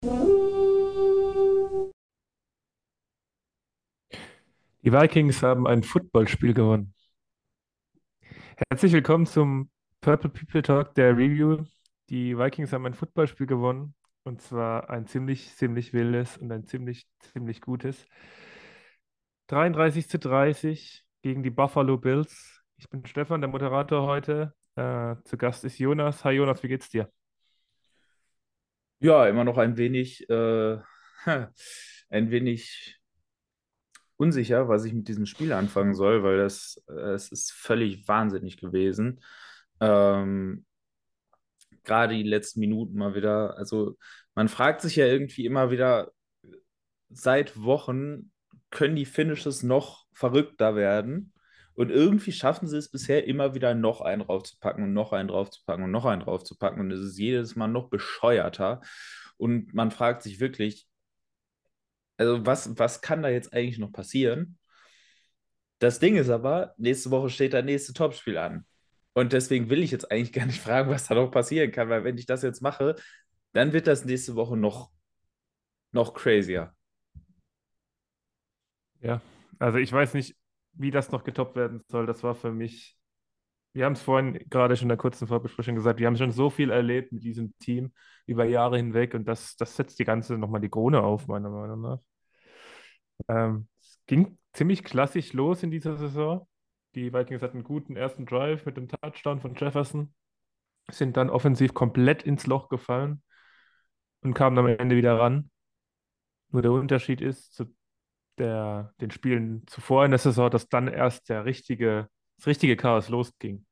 Die Vikings haben ein Footballspiel gewonnen. Herzlich willkommen zum Purple People Talk der Review. Die Vikings haben ein Footballspiel gewonnen und zwar ein ziemlich, ziemlich wildes und ein ziemlich, ziemlich gutes. 33 zu 30 gegen die Buffalo Bills. Ich bin Stefan, der Moderator heute. Äh, zu Gast ist Jonas. Hi Jonas, wie geht's dir? Ja, immer noch ein wenig, äh, ein wenig unsicher, was ich mit diesem Spiel anfangen soll, weil das, äh, es ist völlig wahnsinnig gewesen. Ähm, gerade die letzten Minuten mal wieder. Also man fragt sich ja irgendwie immer wieder, seit Wochen können die Finishes noch verrückter werden. Und irgendwie schaffen sie es bisher immer wieder noch einen draufzupacken und noch einen draufzupacken und noch einen draufzupacken. Und es ist jedes Mal noch bescheuerter. Und man fragt sich wirklich, also was, was kann da jetzt eigentlich noch passieren? Das Ding ist aber, nächste Woche steht das nächste Topspiel an. Und deswegen will ich jetzt eigentlich gar nicht fragen, was da noch passieren kann, weil wenn ich das jetzt mache, dann wird das nächste Woche noch, noch crazier. Ja, also ich weiß nicht, wie das noch getoppt werden soll. Das war für mich, wir haben es vorhin gerade schon in der kurzen Vorbesprechung gesagt, wir haben schon so viel erlebt mit diesem Team über Jahre hinweg und das, das setzt die ganze nochmal die Krone auf, meiner Meinung nach. Ähm, es ging ziemlich klassisch los in dieser Saison. Die Vikings hatten einen guten ersten Drive mit dem Touchdown von Jefferson, sind dann offensiv komplett ins Loch gefallen und kamen am Ende wieder ran. Nur der Unterschied ist zu der, den Spielen zuvor in der Saison, dass dann erst der richtige, das richtige Chaos losging.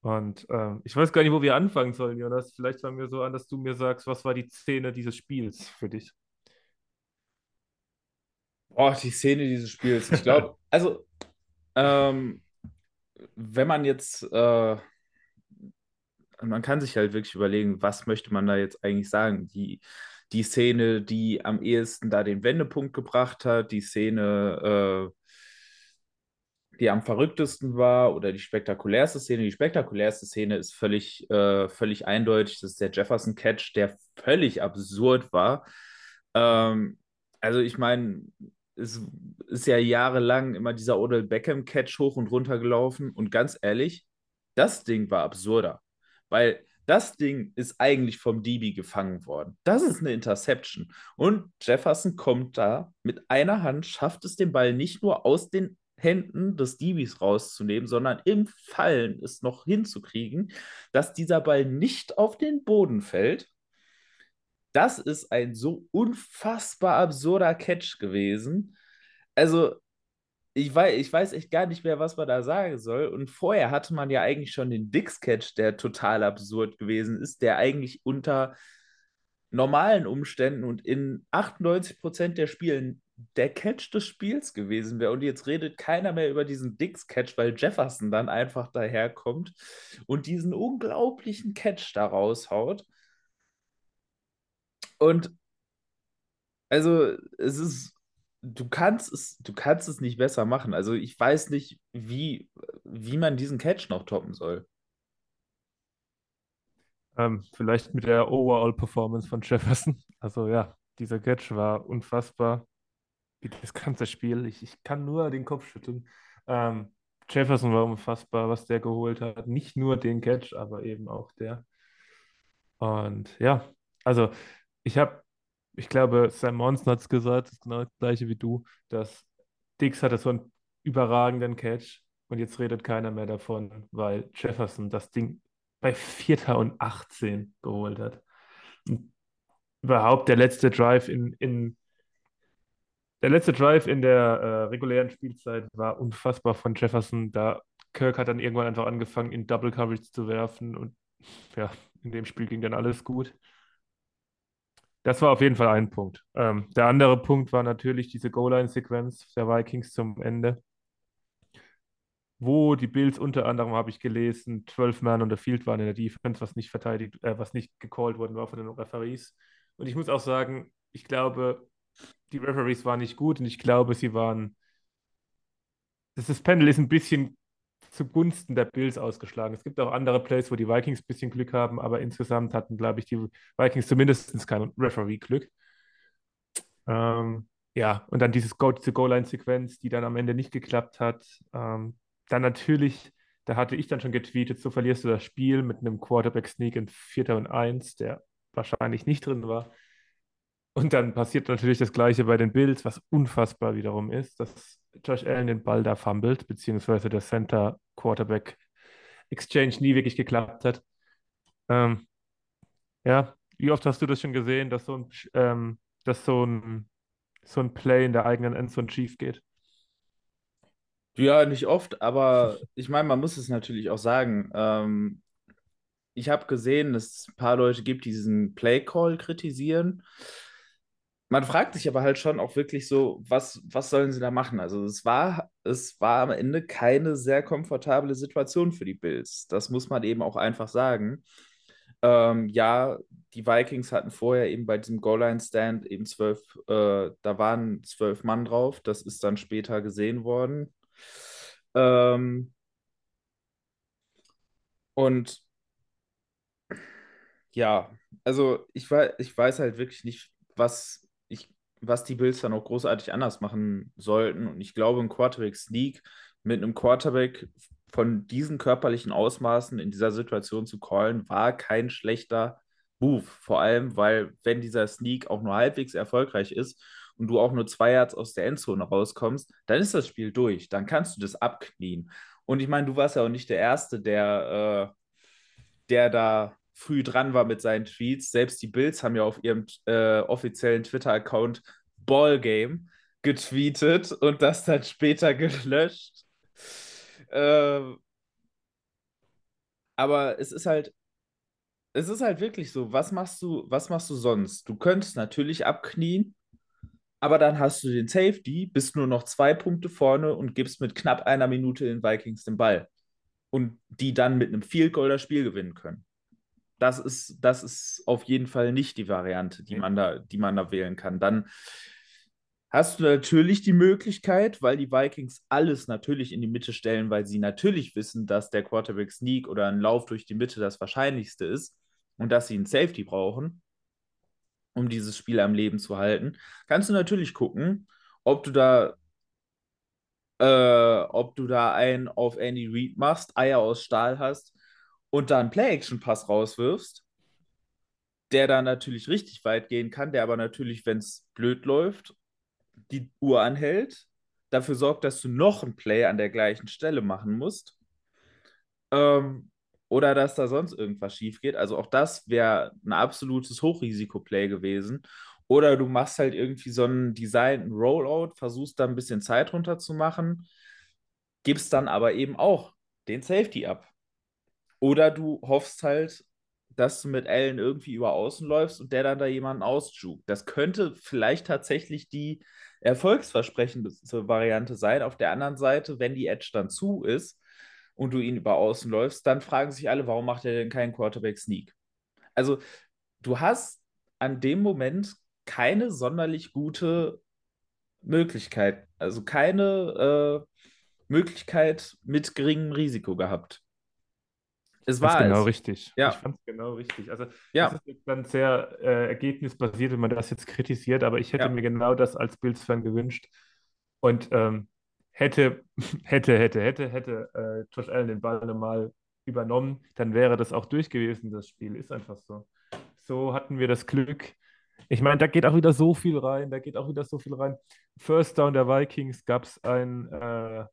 Und ähm, ich weiß gar nicht, wo wir anfangen sollen, Jonas. Vielleicht fangen wir so an, dass du mir sagst, was war die Szene dieses Spiels für dich? Oh, die Szene dieses Spiels. Ich glaube, also, ähm, wenn man jetzt, äh, man kann sich halt wirklich überlegen, was möchte man da jetzt eigentlich sagen? Die, die Szene, die am ehesten da den Wendepunkt gebracht hat, die Szene, äh, die am verrücktesten war oder die spektakulärste Szene. Die spektakulärste Szene ist völlig, äh, völlig eindeutig. Das ist der Jefferson-Catch, der völlig absurd war. Ähm, also ich meine, es ist ja jahrelang immer dieser Odell Beckham-Catch hoch und runter gelaufen. Und ganz ehrlich, das Ding war absurder. Weil das Ding ist eigentlich vom DB gefangen worden. Das ist eine Interception. Und Jefferson kommt da mit einer Hand, schafft es den Ball nicht nur aus den Händen des DBs rauszunehmen, sondern im Fallen es noch hinzukriegen, dass dieser Ball nicht auf den Boden fällt. Das ist ein so unfassbar absurder Catch gewesen. Also, ich weiß, ich weiß echt gar nicht mehr, was man da sagen soll. Und vorher hatte man ja eigentlich schon den Dix-Catch, der total absurd gewesen ist, der eigentlich unter normalen Umständen und in 98% der Spielen der Catch des Spiels gewesen wäre. Und jetzt redet keiner mehr über diesen Dix-Catch, weil Jefferson dann einfach daherkommt und diesen unglaublichen Catch da raushaut. Und also es ist, du kannst es, du kannst es nicht besser machen. Also ich weiß nicht, wie, wie man diesen Catch noch toppen soll. Ähm, vielleicht mit der Overall-Performance von Jefferson. Also ja, dieser Catch war unfassbar. Wie das ganze Spiel. Ich, ich kann nur den Kopf schütteln. Ähm, Jefferson war unfassbar, was der geholt hat. Nicht nur den Catch, aber eben auch der. Und ja, also ich habe, ich glaube, Sam Monson hat es gesagt, das ist genau das gleiche wie du, dass Dix hatte so einen überragenden Catch und jetzt redet keiner mehr davon, weil Jefferson das Ding bei Vierter und 18 geholt hat. Und überhaupt der letzte Drive in, in der letzte Drive in der äh, regulären Spielzeit war unfassbar von Jefferson. Da Kirk hat dann irgendwann einfach angefangen, in Double Coverage zu werfen und ja, in dem Spiel ging dann alles gut. Das war auf jeden Fall ein Punkt. Ähm, der andere Punkt war natürlich diese Goal-Line-Sequenz der Vikings zum Ende, wo die Bills unter anderem, habe ich gelesen, zwölf Mann und der Field waren in der Defense, was nicht verteidigt, äh, was nicht gecallt worden war von den Referees. Und ich muss auch sagen, ich glaube, die Referees waren nicht gut und ich glaube, sie waren. Das Panel ist ein bisschen zugunsten der Bills ausgeschlagen. Es gibt auch andere Plays, wo die Vikings ein bisschen Glück haben, aber insgesamt hatten, glaube ich, die Vikings zumindest kein Referee-Glück. Ähm, ja, und dann dieses Go-to-Goal-Line-Sequenz, die dann am Ende nicht geklappt hat. Ähm, dann natürlich, da hatte ich dann schon getweetet, so verlierst du das Spiel mit einem Quarterback-Sneak in Vierter und Eins, der wahrscheinlich nicht drin war. Und dann passiert natürlich das Gleiche bei den Bills, was unfassbar wiederum ist, dass Josh Allen den Ball da fummelt, beziehungsweise der Center Quarterback Exchange nie wirklich geklappt hat. Ähm, ja, wie oft hast du das schon gesehen, dass so ein, ähm, dass so ein, so ein Play in der eigenen Endzone schief geht? Ja, nicht oft, aber ich meine, man muss es natürlich auch sagen. Ähm, ich habe gesehen, dass es ein paar Leute gibt, die diesen Play-Call kritisieren. Man fragt sich aber halt schon auch wirklich so, was, was sollen sie da machen? Also es war, es war am Ende keine sehr komfortable Situation für die Bills. Das muss man eben auch einfach sagen. Ähm, ja, die Vikings hatten vorher eben bei diesem Goal-Line-Stand eben zwölf, äh, da waren zwölf Mann drauf. Das ist dann später gesehen worden. Ähm, und ja, also ich, weiß, ich weiß halt wirklich nicht, was, was die Bills dann auch großartig anders machen sollten. Und ich glaube, ein Quarterback-Sneak mit einem Quarterback von diesen körperlichen Ausmaßen in dieser Situation zu callen, war kein schlechter Move. Vor allem, weil wenn dieser Sneak auch nur halbwegs erfolgreich ist und du auch nur zwei Yards aus der Endzone rauskommst, dann ist das Spiel durch. Dann kannst du das abknien. Und ich meine, du warst ja auch nicht der Erste, der, äh, der da früh dran war mit seinen Tweets. Selbst die Bills haben ja auf ihrem äh, offiziellen Twitter-Account Ballgame getweetet und das dann später gelöscht. Äh, aber es ist halt, es ist halt wirklich so, was machst du, was machst du sonst? Du könntest natürlich abknien, aber dann hast du den Safety, bist nur noch zwei Punkte vorne und gibst mit knapp einer Minute den Vikings den Ball. Und die dann mit einem Field Goal das Spiel gewinnen können das ist, das ist auf jeden Fall nicht die Variante, die man da, die man da wählen kann. Dann hast du natürlich die Möglichkeit, weil die Vikings alles natürlich in die Mitte stellen, weil sie natürlich wissen, dass der Quarterback Sneak oder ein Lauf durch die Mitte das Wahrscheinlichste ist und dass sie einen Safety brauchen, um dieses Spiel am Leben zu halten, kannst du natürlich gucken, ob du da äh, ob du da einen auf Andy Reid machst, Eier aus Stahl hast und da einen Play-Action-Pass rauswirfst, der dann natürlich richtig weit gehen kann, der aber natürlich, wenn es blöd läuft, die Uhr anhält, dafür sorgt, dass du noch ein Play an der gleichen Stelle machen musst. Ähm, oder dass da sonst irgendwas schief geht. Also auch das wäre ein absolutes Hochrisiko-Play gewesen. Oder du machst halt irgendwie so einen designten Rollout, versuchst da ein bisschen Zeit runterzumachen, gibst dann aber eben auch den Safety ab. Oder du hoffst halt, dass du mit Allen irgendwie über außen läufst und der dann da jemanden ausjuckt. Das könnte vielleicht tatsächlich die erfolgsversprechendste Variante sein. Auf der anderen Seite, wenn die Edge dann zu ist und du ihn über außen läufst, dann fragen sich alle, warum macht er denn keinen Quarterback-Sneak? Also, du hast an dem Moment keine sonderlich gute Möglichkeit, also keine äh, Möglichkeit mit geringem Risiko gehabt. Es war genau es. richtig. Ja. Ich fand es genau richtig. Also, ja. das ist dann sehr äh, ergebnisbasiert, wenn man das jetzt kritisiert, aber ich hätte ja. mir genau das als Bills-Fan gewünscht. Und ähm, hätte, hätte, hätte, hätte, hätte äh, Josh Allen den Ball nochmal übernommen, dann wäre das auch durch gewesen, das Spiel. Ist einfach so. So hatten wir das Glück. Ich meine, da geht auch wieder so viel rein, da geht auch wieder so viel rein. First Down der Vikings gab es ein äh,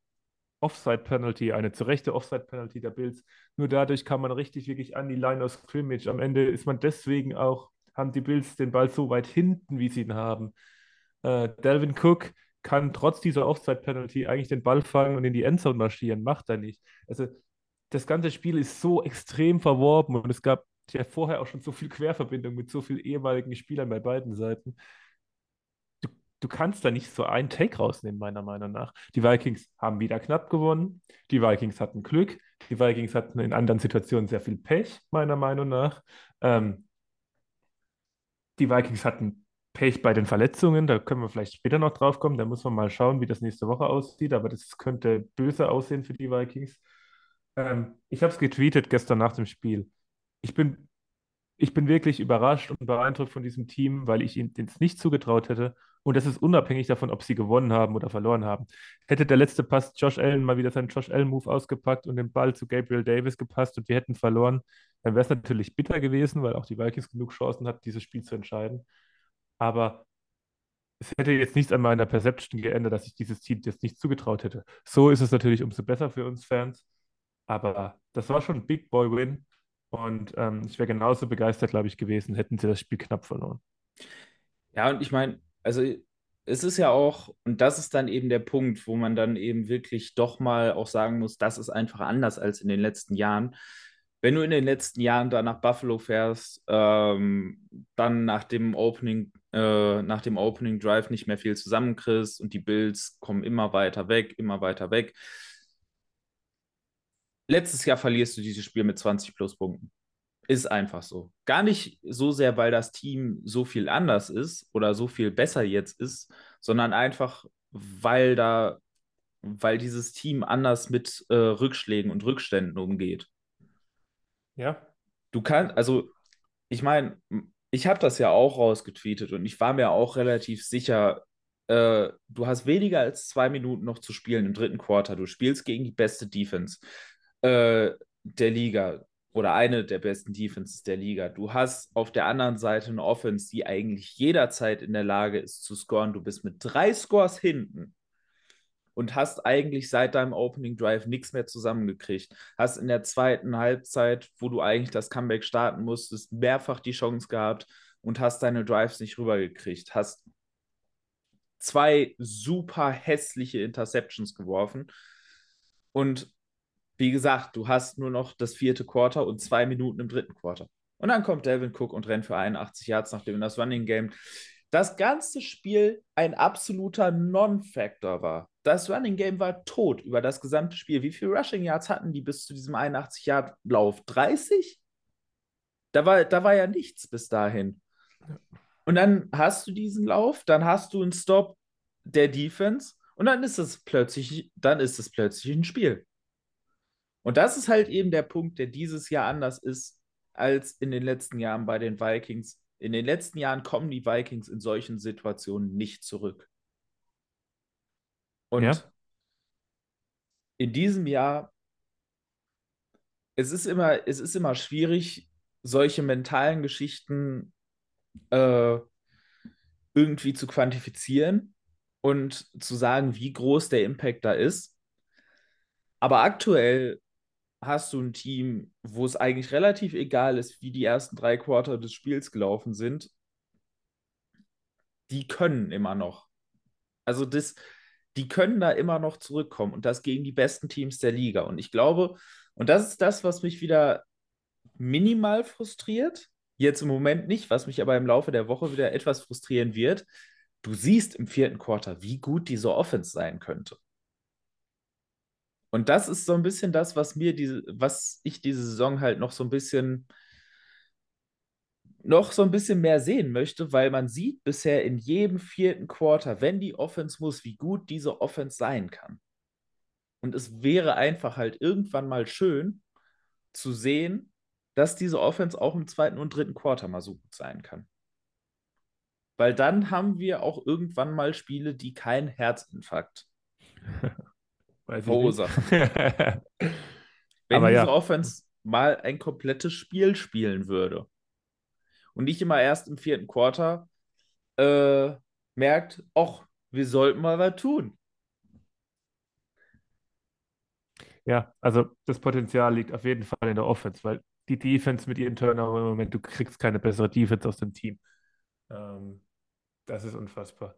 Offside-Penalty, eine zu Rechte Offside-Penalty der Bills. Nur dadurch kann man richtig wirklich an die Line of Scrimmage. Am Ende ist man deswegen auch, haben die Bills den Ball so weit hinten, wie sie ihn haben. Äh, Delvin Cook kann trotz dieser Offside-Penalty eigentlich den Ball fangen und in die Endzone marschieren. Macht er nicht. Also das ganze Spiel ist so extrem verworben und es gab ja vorher auch schon so viel Querverbindung mit so vielen ehemaligen Spielern bei beiden Seiten du kannst da nicht so einen Take rausnehmen, meiner Meinung nach. Die Vikings haben wieder knapp gewonnen. Die Vikings hatten Glück. Die Vikings hatten in anderen Situationen sehr viel Pech, meiner Meinung nach. Ähm, die Vikings hatten Pech bei den Verletzungen. Da können wir vielleicht später noch drauf kommen. Da muss man mal schauen, wie das nächste Woche aussieht. Aber das könnte böse aussehen für die Vikings. Ähm, ich habe es getweetet gestern nach dem Spiel. Ich bin, ich bin wirklich überrascht und beeindruckt von diesem Team, weil ich ihnen nicht zugetraut hätte. Und das ist unabhängig davon, ob sie gewonnen haben oder verloren haben. Hätte der letzte Pass Josh Allen mal wieder seinen Josh Allen-Move ausgepackt und den Ball zu Gabriel Davis gepasst und wir hätten verloren, dann wäre es natürlich bitter gewesen, weil auch die Vikings genug Chancen hatten, dieses Spiel zu entscheiden. Aber es hätte jetzt nichts an meiner Perception geändert, dass ich dieses Team jetzt nicht zugetraut hätte. So ist es natürlich umso besser für uns Fans. Aber das war schon ein Big Boy Win. Und ähm, ich wäre genauso begeistert, glaube ich, gewesen, hätten sie das Spiel knapp verloren. Ja, und ich meine, also es ist ja auch, und das ist dann eben der Punkt, wo man dann eben wirklich doch mal auch sagen muss, das ist einfach anders als in den letzten Jahren. Wenn du in den letzten Jahren da nach Buffalo fährst, ähm, dann nach dem Opening, äh, nach dem Opening Drive nicht mehr viel zusammenkriegst und die Bills kommen immer weiter weg, immer weiter weg. Letztes Jahr verlierst du dieses Spiel mit 20 plus Punkten. Ist einfach so. Gar nicht so sehr, weil das Team so viel anders ist oder so viel besser jetzt ist, sondern einfach, weil da, weil dieses Team anders mit äh, Rückschlägen und Rückständen umgeht. Ja. Du kannst, also, ich meine, ich habe das ja auch rausgetweetet und ich war mir auch relativ sicher, äh, du hast weniger als zwei Minuten noch zu spielen im dritten Quarter. Du spielst gegen die beste Defense äh, der Liga oder eine der besten Defenses der Liga. Du hast auf der anderen Seite eine Offense, die eigentlich jederzeit in der Lage ist zu scoren. Du bist mit drei Scores hinten und hast eigentlich seit deinem Opening Drive nichts mehr zusammengekriegt. Hast in der zweiten Halbzeit, wo du eigentlich das Comeback starten musstest, mehrfach die Chance gehabt und hast deine Drives nicht rübergekriegt. Hast zwei super hässliche Interceptions geworfen und wie gesagt, du hast nur noch das vierte Quarter und zwei Minuten im dritten Quarter. Und dann kommt Delvin Cook und rennt für 81 Yards, nachdem das Running Game das ganze Spiel ein absoluter Non-Factor war. Das Running Game war tot über das gesamte Spiel. Wie viele Rushing Yards hatten die bis zu diesem 81-Yard-Lauf? 30? Da war, da war ja nichts bis dahin. Und dann hast du diesen Lauf, dann hast du einen Stop der Defense und dann ist es plötzlich, dann ist es plötzlich ein Spiel. Und das ist halt eben der Punkt, der dieses Jahr anders ist als in den letzten Jahren bei den Vikings. In den letzten Jahren kommen die Vikings in solchen Situationen nicht zurück. Und ja. in diesem Jahr, es ist immer, es ist immer schwierig, solche mentalen Geschichten äh, irgendwie zu quantifizieren und zu sagen, wie groß der Impact da ist. Aber aktuell hast du ein Team, wo es eigentlich relativ egal ist, wie die ersten drei Quarter des Spiels gelaufen sind. Die können immer noch. Also das, die können da immer noch zurückkommen und das gegen die besten Teams der Liga. Und ich glaube, und das ist das, was mich wieder minimal frustriert. Jetzt im Moment nicht, was mich aber im Laufe der Woche wieder etwas frustrieren wird. Du siehst im vierten Quarter, wie gut diese Offense sein könnte. Und das ist so ein bisschen das, was mir diese, was ich diese Saison halt noch so ein bisschen noch so ein bisschen mehr sehen möchte, weil man sieht bisher in jedem vierten Quarter, wenn die Offense muss, wie gut diese Offense sein kann. Und es wäre einfach halt irgendwann mal schön zu sehen, dass diese Offense auch im zweiten und dritten Quarter mal so gut sein kann. Weil dann haben wir auch irgendwann mal Spiele, die kein Herzinfarkt verursachen. Wenn Aber diese ja. Offense mal ein komplettes Spiel spielen würde und nicht immer erst im vierten Quarter äh, merkt, ach, wir sollten mal was tun. Ja, also das Potenzial liegt auf jeden Fall in der Offense, weil die Defense mit ihren Turnover im Moment, du kriegst keine bessere Defense aus dem Team. Ähm, das ist unfassbar.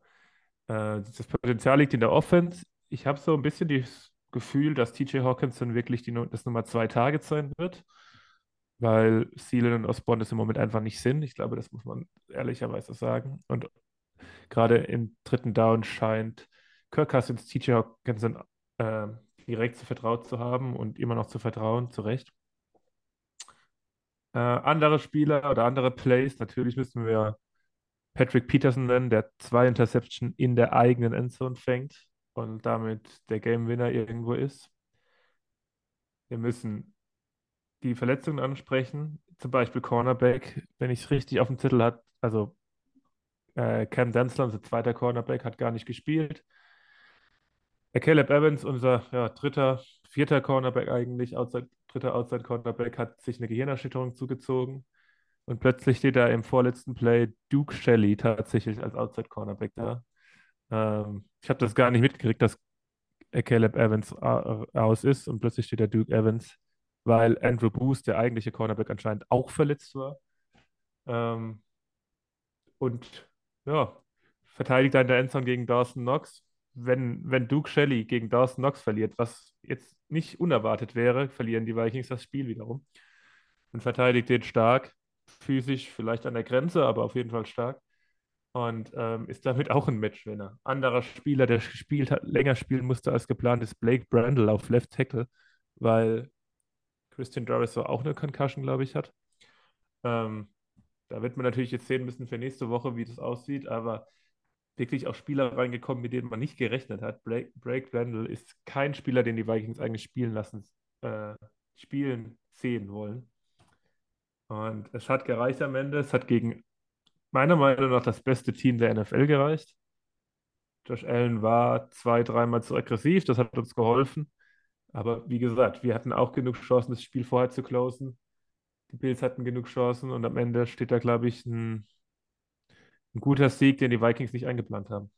Äh, das Potenzial liegt in der Offense ich habe so ein bisschen das Gefühl, dass TJ Hawkinson wirklich die, das Nummer zwei Target sein wird, weil Thielen und Osborne das im Moment einfach nicht sind. Ich glaube, das muss man ehrlicherweise sagen. Und gerade im dritten Down scheint Kirk Cousins TJ Hawkinson äh, direkt zu vertraut zu haben und immer noch zu vertrauen, zu Recht. Äh, andere Spieler oder andere Plays, natürlich müssen wir Patrick Peterson nennen, der zwei Interception in der eigenen Endzone fängt und damit der Game Winner irgendwo ist. Wir müssen die Verletzungen ansprechen, zum Beispiel Cornerback, wenn ich es richtig auf dem Zettel habe, also äh, Cam Densler, unser zweiter Cornerback, hat gar nicht gespielt. Äh, Caleb Evans, unser ja, dritter, vierter Cornerback eigentlich, outside, dritter Outside Cornerback, hat sich eine Gehirnerschütterung zugezogen. Und plötzlich steht da im vorletzten Play Duke Shelley tatsächlich als Outside Cornerback da. Ähm, ich habe das gar nicht mitgekriegt, dass Caleb Evans aus ist und plötzlich steht da Duke Evans, weil Andrew Booth, der eigentliche Cornerback, anscheinend auch verletzt war. Ähm, und ja, verteidigt dann der Endzone gegen Dawson Knox. Wenn, wenn Duke Shelley gegen Dawson Knox verliert, was jetzt nicht unerwartet wäre, verlieren die Vikings das Spiel wiederum. Und verteidigt den stark, physisch vielleicht an der Grenze, aber auf jeden Fall stark. Und ähm, ist damit auch ein Matchwinner. Anderer Spieler, der gespielt hat, länger spielen musste als geplant, ist Blake Brandle auf Left Tackle, weil Christian so auch eine Concussion, glaube ich, hat. Ähm, da wird man natürlich jetzt sehen müssen für nächste Woche, wie das aussieht, aber wirklich auch Spieler reingekommen, mit denen man nicht gerechnet hat. Blake, Blake Randall ist kein Spieler, den die Vikings eigentlich spielen lassen, äh, spielen sehen wollen. Und es hat gereicht am Ende. Es hat gegen meiner Meinung nach das beste Team der NFL gereicht. Josh Allen war zwei, dreimal zu aggressiv, das hat uns geholfen. Aber wie gesagt, wir hatten auch genug Chancen, das Spiel vorher zu closen. Die Bills hatten genug Chancen und am Ende steht da, glaube ich, ein, ein guter Sieg, den die Vikings nicht eingeplant haben.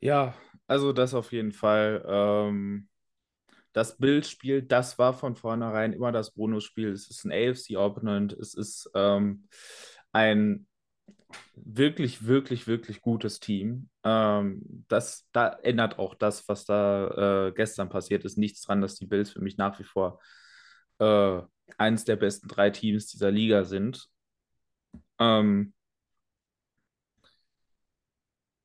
Ja, also das auf jeden Fall. Ähm, das Bildspiel, das war von vornherein immer das Bonusspiel. Es ist ein AFC-Opponent, es ist ähm, ein wirklich, wirklich, wirklich gutes Team. Ähm, das, da ändert auch das, was da äh, gestern passiert ist, nichts dran, dass die Bills für mich nach wie vor äh, eines der besten drei Teams dieser Liga sind. Ähm,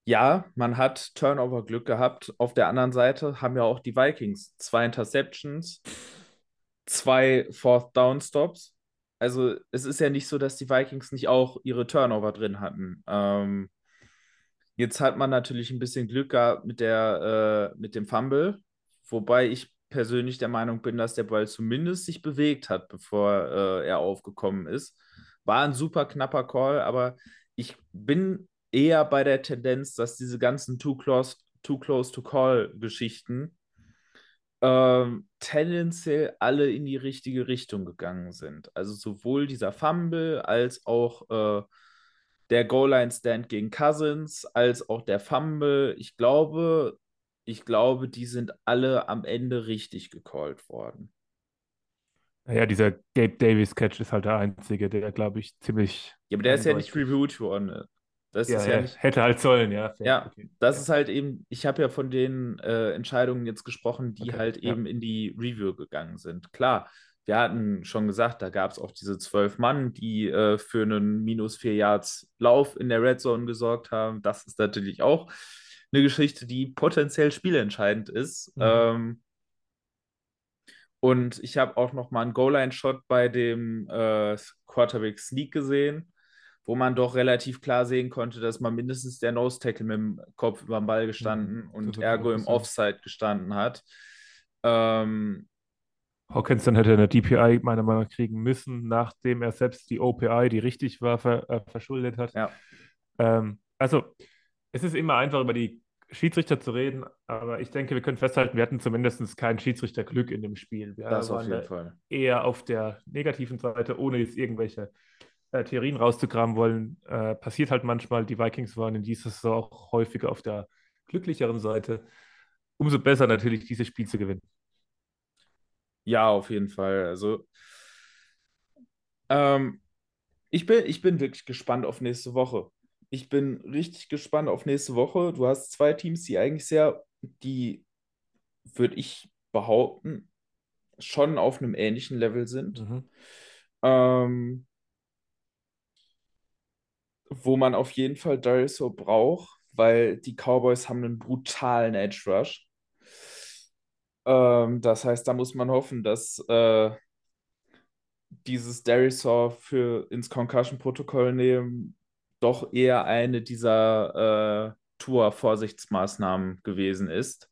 ja, man hat Turnover-Glück gehabt. Auf der anderen Seite haben ja auch die Vikings zwei Interceptions, zwei Fourth-Down-Stops. Also es ist ja nicht so, dass die Vikings nicht auch ihre Turnover drin hatten. Ähm, jetzt hat man natürlich ein bisschen Glück gehabt mit, der, äh, mit dem Fumble, wobei ich persönlich der Meinung bin, dass der Ball zumindest sich bewegt hat, bevor äh, er aufgekommen ist. War ein super knapper Call, aber ich bin eher bei der Tendenz, dass diese ganzen Too Close, too close to Call Geschichten ähm, tendenziell alle in die richtige Richtung gegangen sind. Also sowohl dieser Fumble als auch äh, der Goal-Line-Stand gegen Cousins, als auch der Fumble. Ich glaube, ich glaube, die sind alle am Ende richtig gecallt worden. Naja, dieser Gabe Davis-Catch ist halt der einzige, der, glaube ich, ziemlich. Ja, aber der ist ja nicht reviewed worden. Das ja, ist ja, ja nicht. Hätte halt sollen, ja. Ja, okay. das ja. ist halt eben, ich habe ja von den äh, Entscheidungen jetzt gesprochen, die Okay, halt eben in die Review gegangen sind. Klar, wir hatten schon gesagt, da gab es auch diese zwölf Mann, die äh, für einen minus vier Yards Lauf in der Red Zone gesorgt haben. Das ist natürlich auch eine Geschichte, die potenziell spielentscheidend ist. Mhm. Ähm, und ich habe auch noch mal einen Goal-Line-Shot bei dem äh, Quarterback Sneak gesehen, wo man doch relativ klar sehen konnte, dass man mindestens der Nose-Tackle mit dem Kopf über dem Ball gestanden Mhm, und ergo im. Offside gestanden hat. Ähm, Hawkinson hätte eine DPI meiner Meinung nach kriegen müssen, nachdem er selbst die OPI, die richtig war, ver, äh, verschuldet hat. ja, Ähm, also, es ist immer einfach, über die Schiedsrichter zu reden, aber ich denke, wir können festhalten, wir hatten zumindest kein Schiedsrichterglück in dem Spiel. Wir das auf jeden da Fall. eher auf der negativen Seite, ohne jetzt irgendwelche äh, Theorien rauszukramen wollen. Äh, passiert halt manchmal. Die Vikings waren in dieser Saison auch häufiger auf der glücklicheren Seite. Umso besser natürlich, dieses Spiel zu gewinnen. Ja, auf jeden Fall. Also, ähm, ich bin, ich bin wirklich gespannt auf nächste Woche. Ich bin richtig gespannt auf nächste Woche. Du hast zwei Teams, die eigentlich sehr, die, würde ich behaupten, schon auf einem ähnlichen Level sind. Mhm. Ähm, wo man auf jeden Fall Darius Hope braucht, weil die Cowboys haben einen brutalen Edge Rush. Ähm, das heißt, da muss man hoffen, dass äh, dieses Darisaw für ins Concussion-Protokoll nehmen doch eher eine dieser äh, Tour-Vorsichtsmaßnahmen gewesen ist.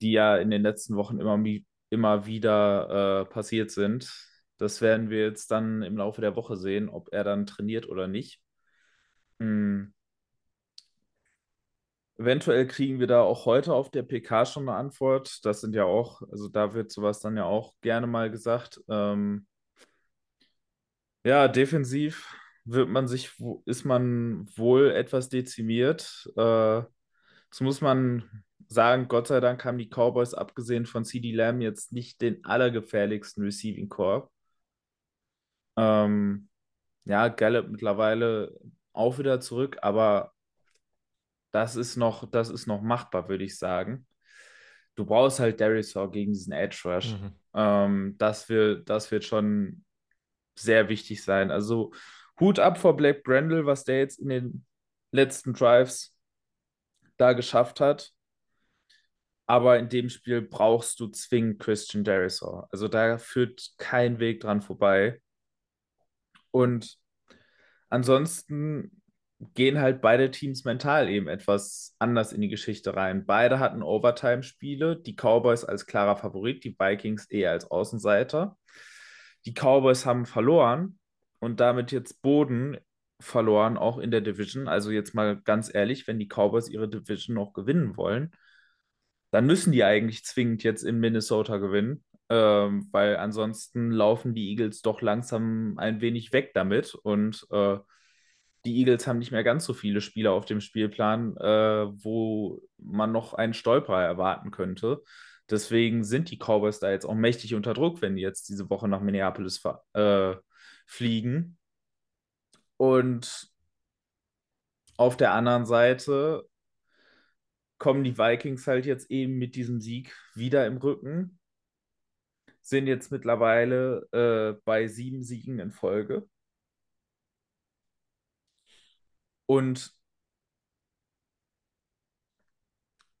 die ja in den letzten Wochen immer, immer wieder äh, passiert sind. Das werden wir jetzt dann im Laufe der Woche sehen, ob er dann trainiert oder nicht. Hm. Eventuell kriegen wir da auch heute auf der PK schon eine Antwort. Das sind ja auch, also da wird sowas dann ja auch gerne mal gesagt. Ähm, ja, defensiv wird man sich, ist man wohl etwas dezimiert. Äh, das muss man sagen, Gott sei Dank haben die Cowboys abgesehen von CD Lamb jetzt nicht den allergefährlichsten Receiving Core. Ähm, ja, Gallup mittlerweile auch wieder zurück, aber das ist noch, das ist noch machbar, würde ich sagen. Du brauchst halt Darius gegen diesen Edge Rush. Mhm. Ähm, das, wird, das wird schon sehr wichtig sein. Also Hut ab vor Blake Brandel, was der jetzt in den letzten Drives da geschafft hat. Aber in dem Spiel brauchst du zwingend Christian Derisor. Also da führt kein Weg dran vorbei. Und ansonsten gehen halt beide Teams mental eben etwas anders in die Geschichte rein. Beide hatten Overtime-Spiele, die Cowboys als klarer Favorit, die Vikings eher als Außenseiter. Die Cowboys haben verloren und damit jetzt Boden verloren, auch in der Division. Also jetzt mal ganz ehrlich, wenn die Cowboys ihre Division noch gewinnen wollen, dann müssen die eigentlich zwingend jetzt in Minnesota gewinnen, ähm, weil ansonsten laufen die Eagles doch langsam ein wenig weg damit und äh, die Eagles haben nicht mehr ganz so viele Spieler auf dem Spielplan, äh, wo man noch einen Stolperer erwarten könnte. Deswegen sind die Cowboys da jetzt auch mächtig unter Druck, wenn die jetzt diese Woche nach Minneapolis äh, fliegen. Und auf der anderen Seite kommen die Vikings halt jetzt eben mit diesem Sieg wieder im Rücken. Sind jetzt mittlerweile äh, bei sieben Siegen in Folge. Und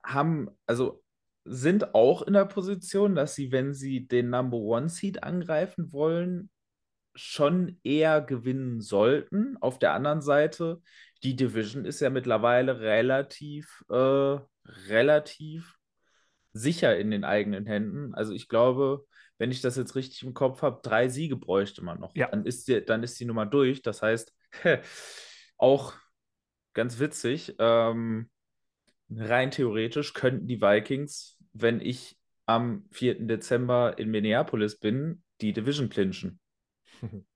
haben, also sind auch in der Position, dass sie, wenn sie den Number One Seed angreifen wollen, schon eher gewinnen sollten. Auf der anderen Seite, die Division ist ja mittlerweile relativ, äh, relativ sicher in den eigenen Händen. Also ich glaube, wenn ich das jetzt richtig im Kopf habe, drei Siege bräuchte man noch. Ja. Dann, ist die, dann ist die Nummer durch. Das heißt, auch ganz witzig, ähm, rein theoretisch könnten die Vikings, wenn ich am 4. Dezember in Minneapolis bin, die Division clinchen.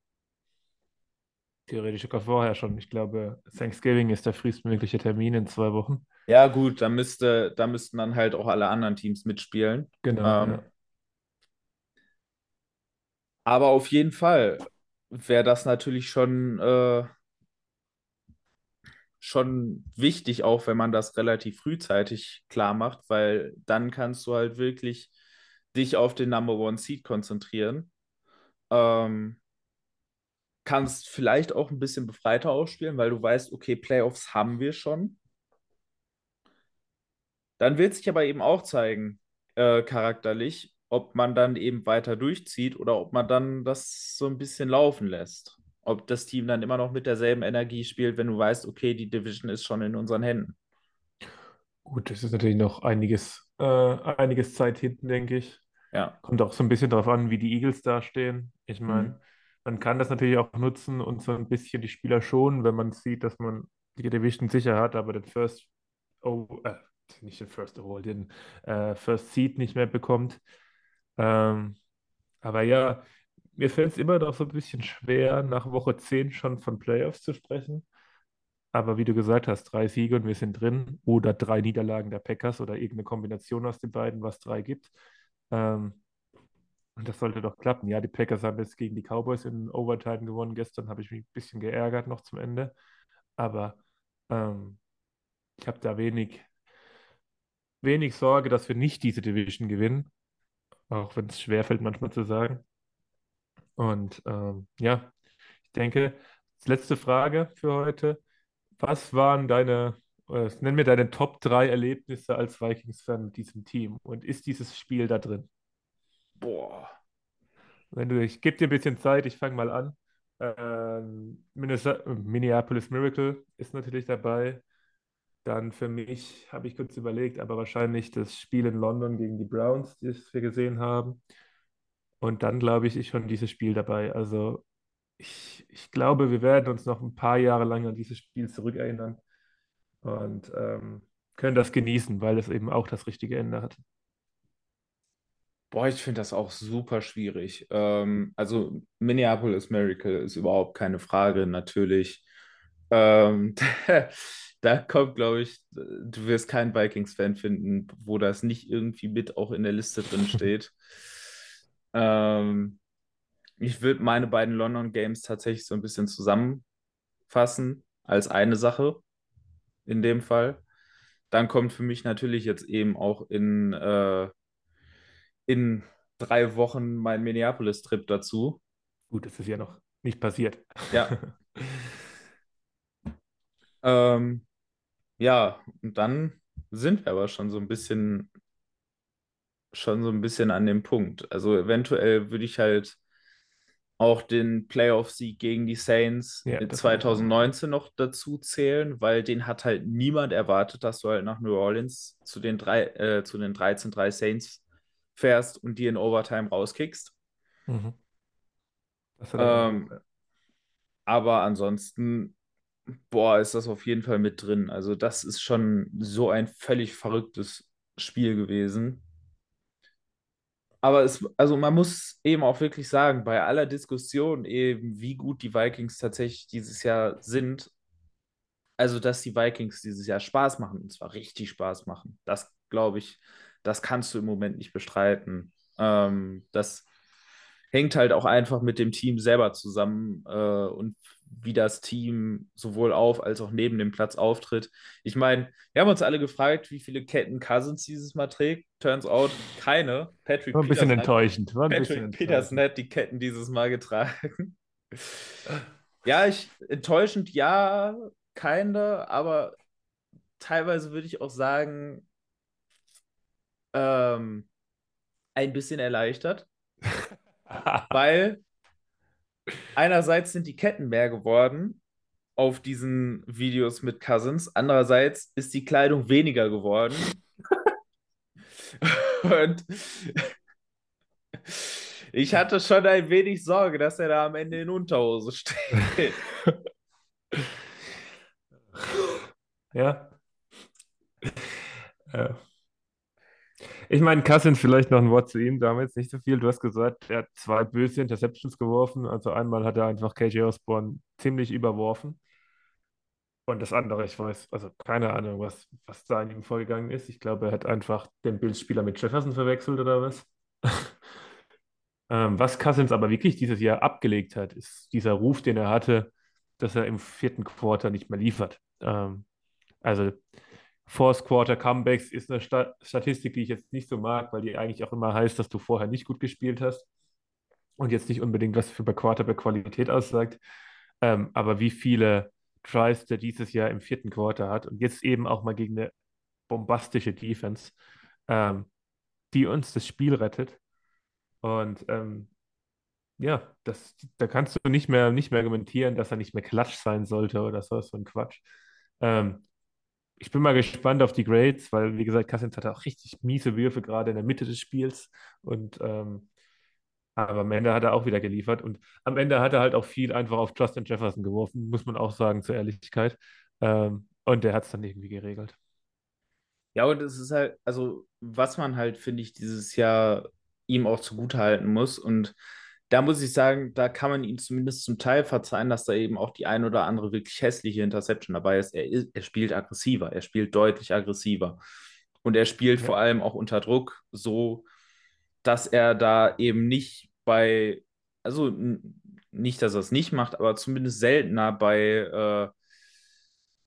Theoretisch sogar vorher schon. Ich glaube, Thanksgiving ist der frühestmögliche Termin in zwei Wochen. Ja, gut, da, müsste, da müssten dann halt auch alle anderen Teams mitspielen. Genau. Ähm, ja. Aber auf jeden Fall wäre das natürlich schon, äh, schon wichtig, auch wenn man das relativ frühzeitig klar macht, weil dann kannst du halt wirklich dich auf den Number One Seed konzentrieren. Ähm, kannst vielleicht auch ein bisschen befreiter ausspielen, weil du weißt, okay, Playoffs haben wir schon. Dann wird sich aber eben auch zeigen, äh, charakterlich, ob man dann eben weiter durchzieht oder ob man dann das so ein bisschen laufen lässt. Ob das Team dann immer noch mit derselben Energie spielt, wenn du weißt, okay, die Division ist schon in unseren Händen. Gut, das ist natürlich noch einiges, äh, einiges Zeit hinten, denke ich. Ja. Kommt auch so ein bisschen darauf an, wie die Eagles dastehen. Ich meine, mhm man kann das natürlich auch nutzen und so ein bisschen die Spieler schonen, wenn man sieht, dass man die Division sicher hat, aber den First, oh, äh, nicht den First Overall, den äh, First Seed nicht mehr bekommt. Ähm, aber ja, mir fällt es immer noch so ein bisschen schwer, nach Woche 10 schon von Playoffs zu sprechen. Aber wie du gesagt hast, drei Siege und wir sind drin oder drei Niederlagen der Packers oder irgendeine Kombination aus den beiden, was drei gibt. Ähm, und das sollte doch klappen. Ja, die Packers haben jetzt gegen die Cowboys in Overtime gewonnen. Gestern habe ich mich ein bisschen geärgert noch zum Ende. Aber ähm, ich habe da wenig, wenig Sorge, dass wir nicht diese Division gewinnen. Auch wenn es schwerfällt, manchmal zu sagen. Und ähm, ja, ich denke, letzte Frage für heute. Was waren deine, äh, nenn mir deine Top 3 Erlebnisse als Vikings-Fan mit diesem Team? Und ist dieses Spiel da drin? Boah. Wenn du, ich gebe dir ein bisschen Zeit, ich fange mal an. Ähm, Minneapolis Miracle ist natürlich dabei. Dann für mich habe ich kurz überlegt, aber wahrscheinlich das Spiel in London gegen die Browns, das wir gesehen haben. Und dann glaube ich, ist schon dieses Spiel dabei. Also ich, ich glaube, wir werden uns noch ein paar Jahre lang an dieses Spiel zurückerinnern und ähm, können das genießen, weil es eben auch das richtige Ende hat. Boah, ich finde das auch super schwierig. Ähm, also Minneapolis Miracle ist überhaupt keine Frage, natürlich. Ähm, da kommt, glaube ich, du wirst keinen Vikings-Fan finden, wo das nicht irgendwie mit auch in der Liste drin steht. ähm, ich würde meine beiden London Games tatsächlich so ein bisschen zusammenfassen als eine Sache in dem Fall. Dann kommt für mich natürlich jetzt eben auch in, äh, in drei Wochen mein Minneapolis-Trip dazu. Gut, das ist ja noch nicht passiert. Ja. ähm, ja, und dann sind wir aber schon so ein bisschen schon so ein bisschen an dem Punkt. Also eventuell würde ich halt auch den Playoff-Sieg gegen die Saints Ja, in das würde ich auch machen. 2019 noch dazu zählen, weil den hat halt niemand erwartet, dass du halt nach New Orleans zu den, drei, äh, zu den 13-3 Saints fährst und die in Overtime rauskickst. Mhm. Ähm, aber ansonsten, boah, ist das auf jeden Fall mit drin. Also das ist schon so ein völlig verrücktes Spiel gewesen. Aber es, also man muss eben auch wirklich sagen, bei aller Diskussion eben, wie gut die Vikings tatsächlich dieses Jahr sind, also dass die Vikings dieses Jahr Spaß machen, und zwar richtig Spaß machen, das glaube ich, das kannst du im Moment nicht bestreiten. Ähm, das hängt halt auch einfach mit dem Team selber zusammen äh, und wie das Team sowohl auf als auch neben dem Platz auftritt. Ich meine, wir haben uns alle gefragt, wie viele Ketten Cousins dieses Mal trägt. Turns out keine. Patrick War ein bisschen Peterson hat, enttäuschend. War ein bisschen Patrick Peterson hat die Ketten dieses Mal getragen. Ja, ich enttäuschend, ja, keine, aber teilweise würde ich auch sagen, ähm, ein bisschen erleichtert, weil einerseits sind die Ketten mehr geworden auf diesen Videos mit Cousins, andererseits ist die Kleidung weniger geworden. Und ich hatte schon ein wenig Sorge, dass er da am Ende in Unterhose steht. Ja. Äh. Ich meine, Cousins, vielleicht noch ein Wort zu ihm, damals nicht so viel. Du hast gesagt, er hat zwei böse Interceptions geworfen. Also einmal hat er einfach KJ Osborne ziemlich überworfen. Und das andere, ich weiß, also keine Ahnung, was, was da in ihm vorgegangen ist. Ich glaube, er hat einfach den Bildspieler mit Jefferson verwechselt oder was. Ähm, was Cousins aber wirklich dieses Jahr abgelegt hat, ist dieser Ruf, den er hatte, dass er im vierten Quarter nicht mehr liefert. Ähm, also Fourth Quarter Comebacks ist eine Sta Statistik, die ich jetzt nicht so mag, weil die eigentlich auch immer heißt, dass du vorher nicht gut gespielt hast und jetzt nicht unbedingt was für bei Quarterback Qualität aussagt. Ähm, aber wie viele Drives der dieses Jahr im vierten Quarter hat und jetzt eben auch mal gegen eine bombastische Defense, ähm, die uns das Spiel rettet. Und ähm, ja, das, da kannst du nicht mehr, nicht mehr argumentieren, dass er nicht mehr Klatsch sein sollte oder so, so ein Quatsch. Ähm, ich bin mal gespannt auf die Grades, weil, wie gesagt, Cousins hatte auch richtig miese Würfe gerade in der Mitte des Spiels. Und ähm, aber am Ende hat er auch wieder geliefert. Und am Ende hat er halt auch viel einfach auf Justin Jefferson geworfen, muss man auch sagen, zur Ehrlichkeit. Ähm, und der hat es dann irgendwie geregelt. Ja, und es ist halt, also, was man halt, finde ich, dieses Jahr ihm auch zugutehalten muss. Und da muss ich sagen, da kann man ihm zumindest zum Teil verzeihen, dass da eben auch die ein oder andere wirklich hässliche Interception dabei ist. Er, er spielt aggressiver, er spielt deutlich aggressiver. Und er spielt Ja. vor allem auch unter Druck, so dass er da eben nicht bei, also nicht, dass er es nicht macht, aber zumindest seltener bei, äh,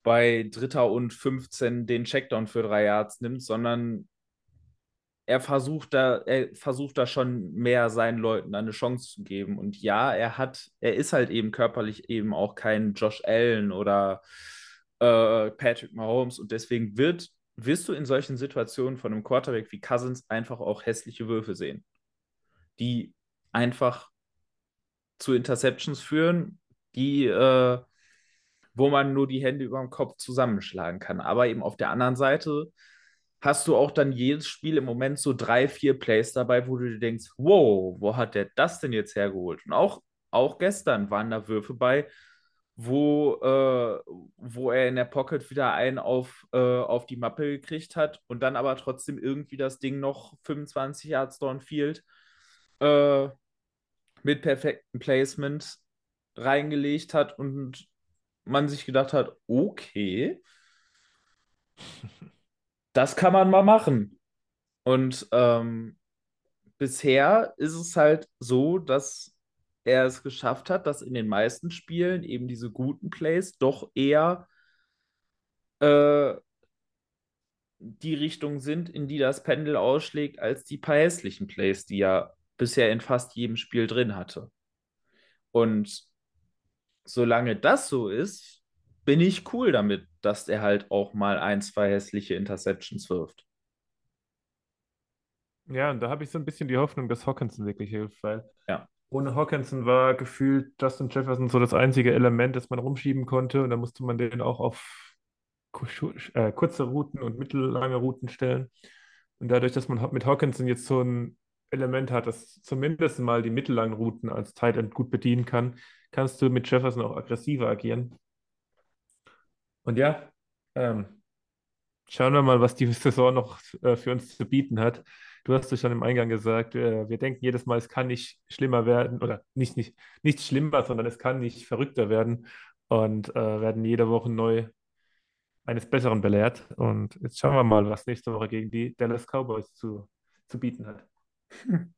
bei Dritter und 15 den Checkdown für drei Yards nimmt, sondern er versucht da, er versucht da schon mehr seinen Leuten eine Chance zu geben. Und ja, er hat, er ist halt eben körperlich eben auch kein Josh Allen oder äh, Patrick Mahomes. Und deswegen wird, wirst du in solchen Situationen von einem Quarterback wie Cousins einfach auch hässliche Würfe sehen, die einfach zu Interceptions führen, die, äh, wo man nur die Hände über dem Kopf zusammenschlagen kann. Aber eben auf der anderen Seite hast du auch dann jedes Spiel im Moment so drei, vier Plays dabei, wo du dir denkst, wow, wo hat der das denn jetzt hergeholt? Und auch, auch gestern waren da Würfe bei, wo, äh, wo er in der Pocket wieder einen auf, äh, auf die Mappe gekriegt hat und dann aber trotzdem irgendwie das Ding noch 25 Yards downfield äh, mit perfektem Placement reingelegt hat und man sich gedacht hat, okay, das kann man mal machen. Und ähm, bisher ist es halt so, dass er es geschafft hat, dass in den meisten Spielen eben diese guten Plays doch eher äh, die Richtung sind, in die das Pendel ausschlägt, als die paar hässlichen Plays, die er bisher in fast jedem Spiel drin hatte. Und solange das so ist, bin ich cool damit, dass er halt auch mal ein, zwei hässliche Interceptions wirft. Ja, und da habe ich so ein bisschen die Hoffnung, dass Hawkinson wirklich hilft, weil Ja. ohne Hawkinson war gefühlt Justin Jefferson so das einzige Element, das man rumschieben konnte. Und da musste man den auch auf äh, kurze Routen und mittellange Routen stellen. Und dadurch, dass man mit Hawkinson jetzt so ein Element hat, das zumindest mal die mittellangen Routen als Tight End gut bedienen kann, kannst du mit Jefferson auch aggressiver agieren. Und ja, ähm, Schauen wir mal, was die Saison noch äh, für uns zu bieten hat. Du hast es schon im Eingang gesagt, äh, wir denken jedes Mal, es kann nicht schlimmer werden oder nicht, nicht, nicht schlimmer, sondern es kann nicht verrückter werden und äh, werden jede Woche neu eines Besseren belehrt. Und jetzt schauen wir mal, was nächste Woche gegen die Dallas Cowboys zu, zu bieten hat.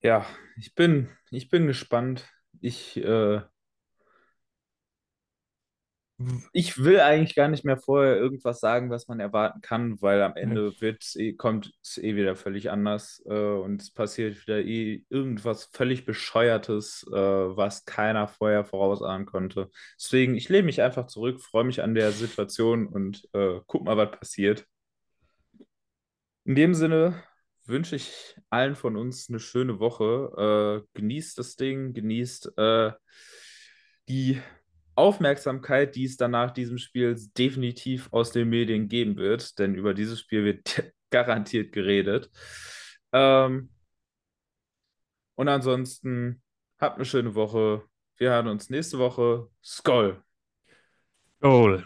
Ja, ich bin, ich bin gespannt. Ich, äh, ich will eigentlich gar nicht mehr vorher irgendwas sagen, was man erwarten kann, weil am Ende wird, eh- kommt es eh wieder völlig anders äh, und es passiert wieder eh irgendwas völlig Bescheuertes, äh, was keiner vorher vorausahnen konnte. Deswegen, ich lehne mich einfach zurück, freue mich an der Situation und äh, guck mal, was passiert. In dem Sinne wünsche ich allen von uns eine schöne Woche. Äh, genießt das Ding, genießt äh, die Aufmerksamkeit, die es dann nach diesem Spiel definitiv aus den Medien geben wird, denn über dieses Spiel wird garantiert geredet. Ähm, und ansonsten habt eine schöne Woche. Wir hören uns nächste Woche. Skoll! Goal.